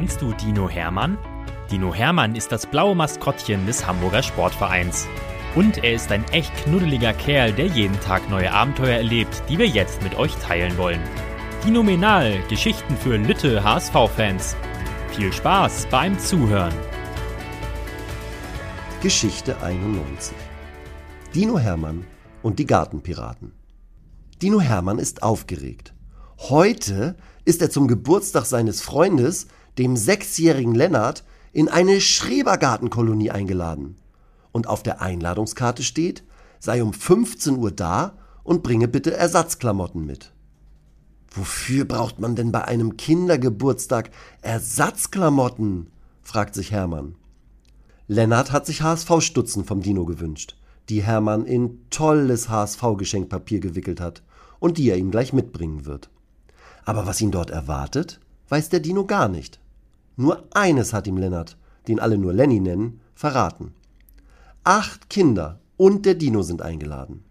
Kennst du Dino Hermann? Dino Hermann ist das blaue Maskottchen des Hamburger Sportvereins. Und er ist ein echt knuddeliger Kerl, der jeden Tag neue Abenteuer erlebt, die wir jetzt mit euch teilen wollen. Dinominal, Geschichten für Lütte HSV-Fans. Viel Spaß beim Zuhören. Geschichte 91 Dino Hermann und die Gartenpiraten. Dino Hermann ist aufgeregt. Heute ist er zum Geburtstag seines Freundes, dem sechsjährigen Lennart, in eine Schrebergartenkolonie eingeladen. Und auf der Einladungskarte steht, sei um 15 Uhr da und bringe bitte Ersatzklamotten mit. Wofür braucht man denn bei einem Kindergeburtstag Ersatzklamotten? fragt sich Hermann. Lennart hat sich HSV-Stutzen vom Dino gewünscht, die Hermann in tolles HSV-Geschenkpapier gewickelt hat und die er ihm gleich mitbringen wird. Aber was ihn dort erwartet, weiß der Dino gar nicht. Nur eines hat ihm Lennart, den alle nur Lenny nennen, verraten. Acht Kinder und der Dino sind eingeladen.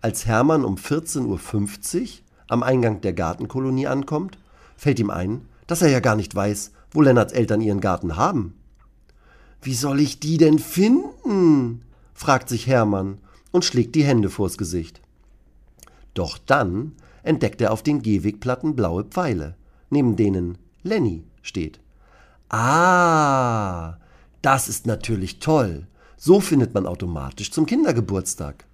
Als Hermann um 14.50 Uhr am Eingang der Gartenkolonie ankommt, fällt ihm ein, dass er ja gar nicht weiß, wo Lennarts Eltern ihren Garten haben. Wie soll ich die denn finden? fragt sich Hermann und schlägt die Hände vors Gesicht. Doch dann entdeckt er auf den Gehwegplatten blaue Pfeile, neben denen Lenny steht. Ah, das ist natürlich toll. So findet man automatisch zum Kindergeburtstag.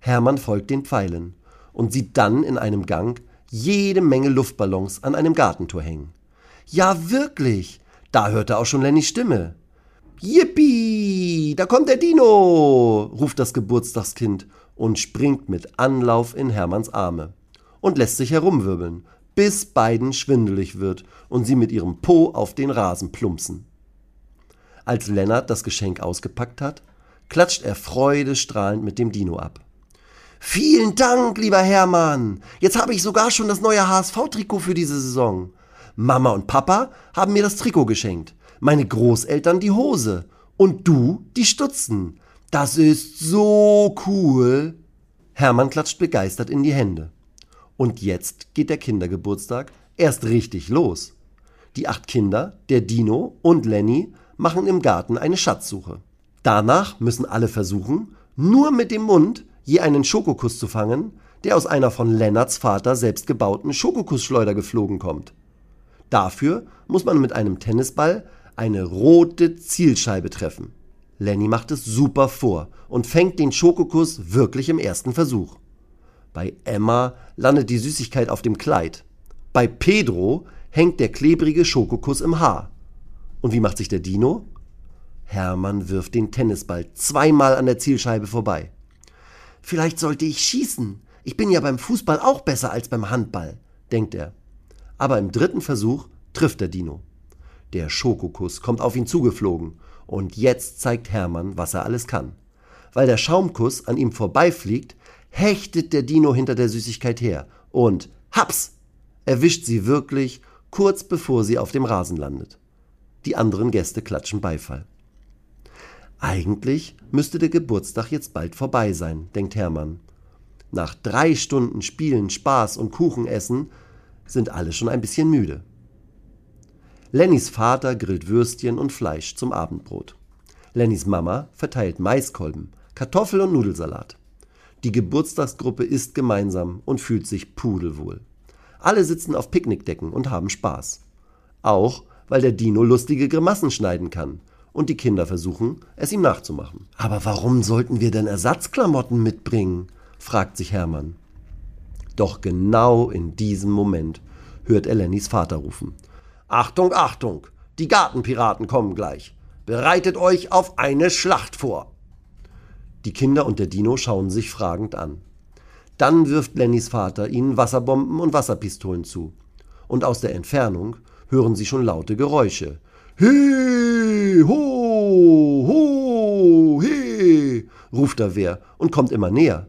Hermann folgt den Pfeilen und sieht dann in einem Gang jede Menge Luftballons an einem Gartentor hängen. Ja, wirklich, da hört er auch schon Lennys Stimme. Yippie, da kommt der Dino, ruft das Geburtstagskind und springt mit Anlauf in Hermanns Arme und lässt sich herumwirbeln, bis beiden schwindelig wird und sie mit ihrem Po auf den Rasen plumpsen. Als Lennart das Geschenk ausgepackt hat, klatscht er freudestrahlend mit dem Dino ab. Vielen Dank, lieber Hermann. Jetzt habe ich sogar schon das neue HSV-Trikot für diese Saison. Mama und Papa haben mir das Trikot geschenkt, meine Großeltern die Hose und du die Stutzen. Das ist so cool. Hermann klatscht begeistert in die Hände. Und jetzt geht der Kindergeburtstag erst richtig los. Die acht Kinder, der Dino und Lenny machen im Garten eine Schatzsuche. Danach müssen alle versuchen, nur mit dem Mund je einen Schokokuss zu fangen, der aus einer von Lennarts Vater selbst gebauten Schokokussschleuder geflogen kommt. Dafür muss man mit einem Tennisball eine rote Zielscheibe treffen. Lenny macht es super vor und fängt den Schokokuss wirklich im ersten Versuch. Bei Emma landet die Süßigkeit auf dem Kleid. Bei Pedro hängt der klebrige Schokokuss im Haar. Und wie macht sich der Dino? Hermann wirft den Tennisball zweimal an der Zielscheibe vorbei. Vielleicht sollte ich schießen. Ich bin ja beim Fußball auch besser als beim Handball, denkt er. Aber im dritten Versuch trifft der Dino. Der Schokokuss kommt auf ihn zugeflogen und jetzt zeigt Hermann, was er alles kann. Weil der Schaumkuss an ihm vorbeifliegt, hechtet der Dino hinter der Süßigkeit her und haps! erwischt sie wirklich kurz bevor sie auf dem Rasen landet. Die anderen Gäste klatschen Beifall. Eigentlich müsste der Geburtstag jetzt bald vorbei sein, denkt Hermann. Nach drei Stunden Spielen, Spaß und Kuchenessen sind alle schon ein bisschen müde. Lennys Vater grillt Würstchen und Fleisch zum Abendbrot. Lennys Mama verteilt Maiskolben, Kartoffel- und Nudelsalat. Die Geburtstagsgruppe isst gemeinsam und fühlt sich pudelwohl. Alle sitzen auf Picknickdecken und haben Spaß. Auch, weil der Dino lustige Grimassen schneiden kann und die Kinder versuchen, es ihm nachzumachen. Aber warum sollten wir denn Ersatzklamotten mitbringen? fragt sich Hermann. Doch genau in diesem Moment hört er Lennys Vater rufen. Achtung, Achtung, die Gartenpiraten kommen gleich. Bereitet euch auf eine Schlacht vor. Die Kinder und der Dino schauen sich fragend an. Dann wirft Lennys Vater ihnen Wasserbomben und Wasserpistolen zu. Und aus der Entfernung hören sie schon laute Geräusche. He, ho, ho, he, ruft da wer und kommt immer näher.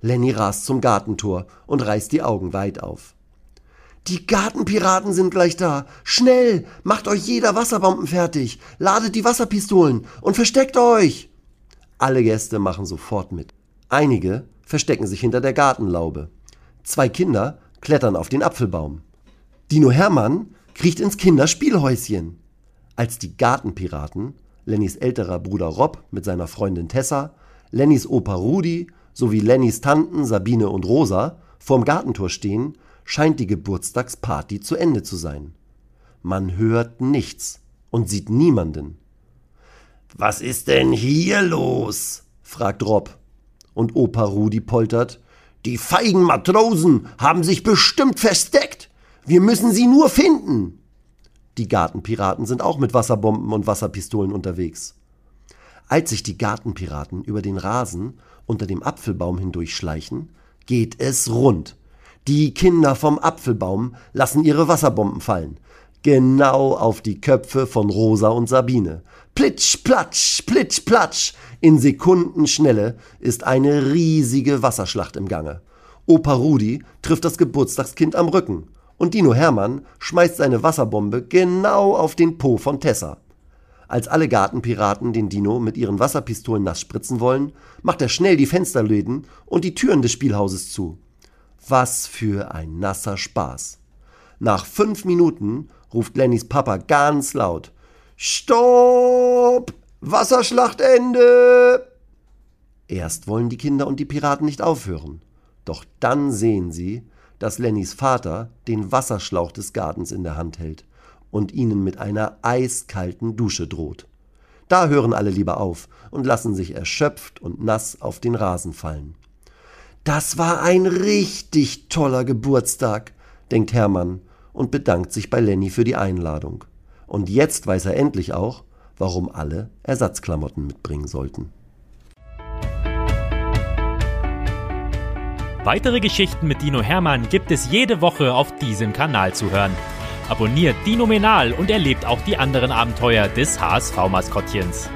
Lenny rast zum Gartentor und reißt die Augen weit auf. Die Gartenpiraten sind gleich da. Schnell, macht euch jeder Wasserbomben fertig, ladet die Wasserpistolen und versteckt euch. Alle Gäste machen sofort mit. Einige verstecken sich hinter der Gartenlaube. Zwei Kinder klettern auf den Apfelbaum. Dino Hermann kriecht ins Kinderspielhäuschen. Als die Gartenpiraten, Lennys älterer Bruder Rob mit seiner Freundin Tessa, Lennys Opa Rudi sowie Lennys Tanten Sabine und Rosa vorm Gartentor stehen, scheint die Geburtstagsparty zu Ende zu sein. Man hört nichts und sieht niemanden. Was ist denn hier los? fragt Rob. Und Opa Rudi poltert. Die feigen Matrosen haben sich bestimmt versteckt. Wir müssen sie nur finden. Die Gartenpiraten sind auch mit Wasserbomben und Wasserpistolen unterwegs. Als sich die Gartenpiraten über den Rasen unter dem Apfelbaum hindurchschleichen, geht es rund. Die Kinder vom Apfelbaum lassen ihre Wasserbomben fallen. Genau auf die Köpfe von Rosa und Sabine. Plitsch, platsch, plitsch, platsch. In Sekundenschnelle ist eine riesige Wasserschlacht im Gange. Opa Rudi trifft das Geburtstagskind am Rücken und Dino Hermann schmeißt seine Wasserbombe genau auf den Po von Tessa. Als alle Gartenpiraten den Dino mit ihren Wasserpistolen nass spritzen wollen, macht er schnell die Fensterläden und die Türen des Spielhauses zu. Was für ein nasser Spaß. Nach fünf Minuten ruft Lennys Papa ganz laut. Stopp! Wasserschlachtende! Erst wollen die Kinder und die Piraten nicht aufhören. Doch dann sehen sie, dass Lennys Vater den Wasserschlauch des Gartens in der Hand hält und ihnen mit einer eiskalten Dusche droht. Da hören alle lieber auf und lassen sich erschöpft und nass auf den Rasen fallen. Das war ein richtig toller Geburtstag, denkt Hermann und bedankt sich bei Lenny für die Einladung. Und jetzt weiß er endlich auch, warum alle Ersatzklamotten mitbringen sollten. Weitere Geschichten mit Dino Hermann gibt es jede Woche auf diesem Kanal zu hören. Abonniert Dino Menal und erlebt auch die anderen Abenteuer des HSV-Maskottchens.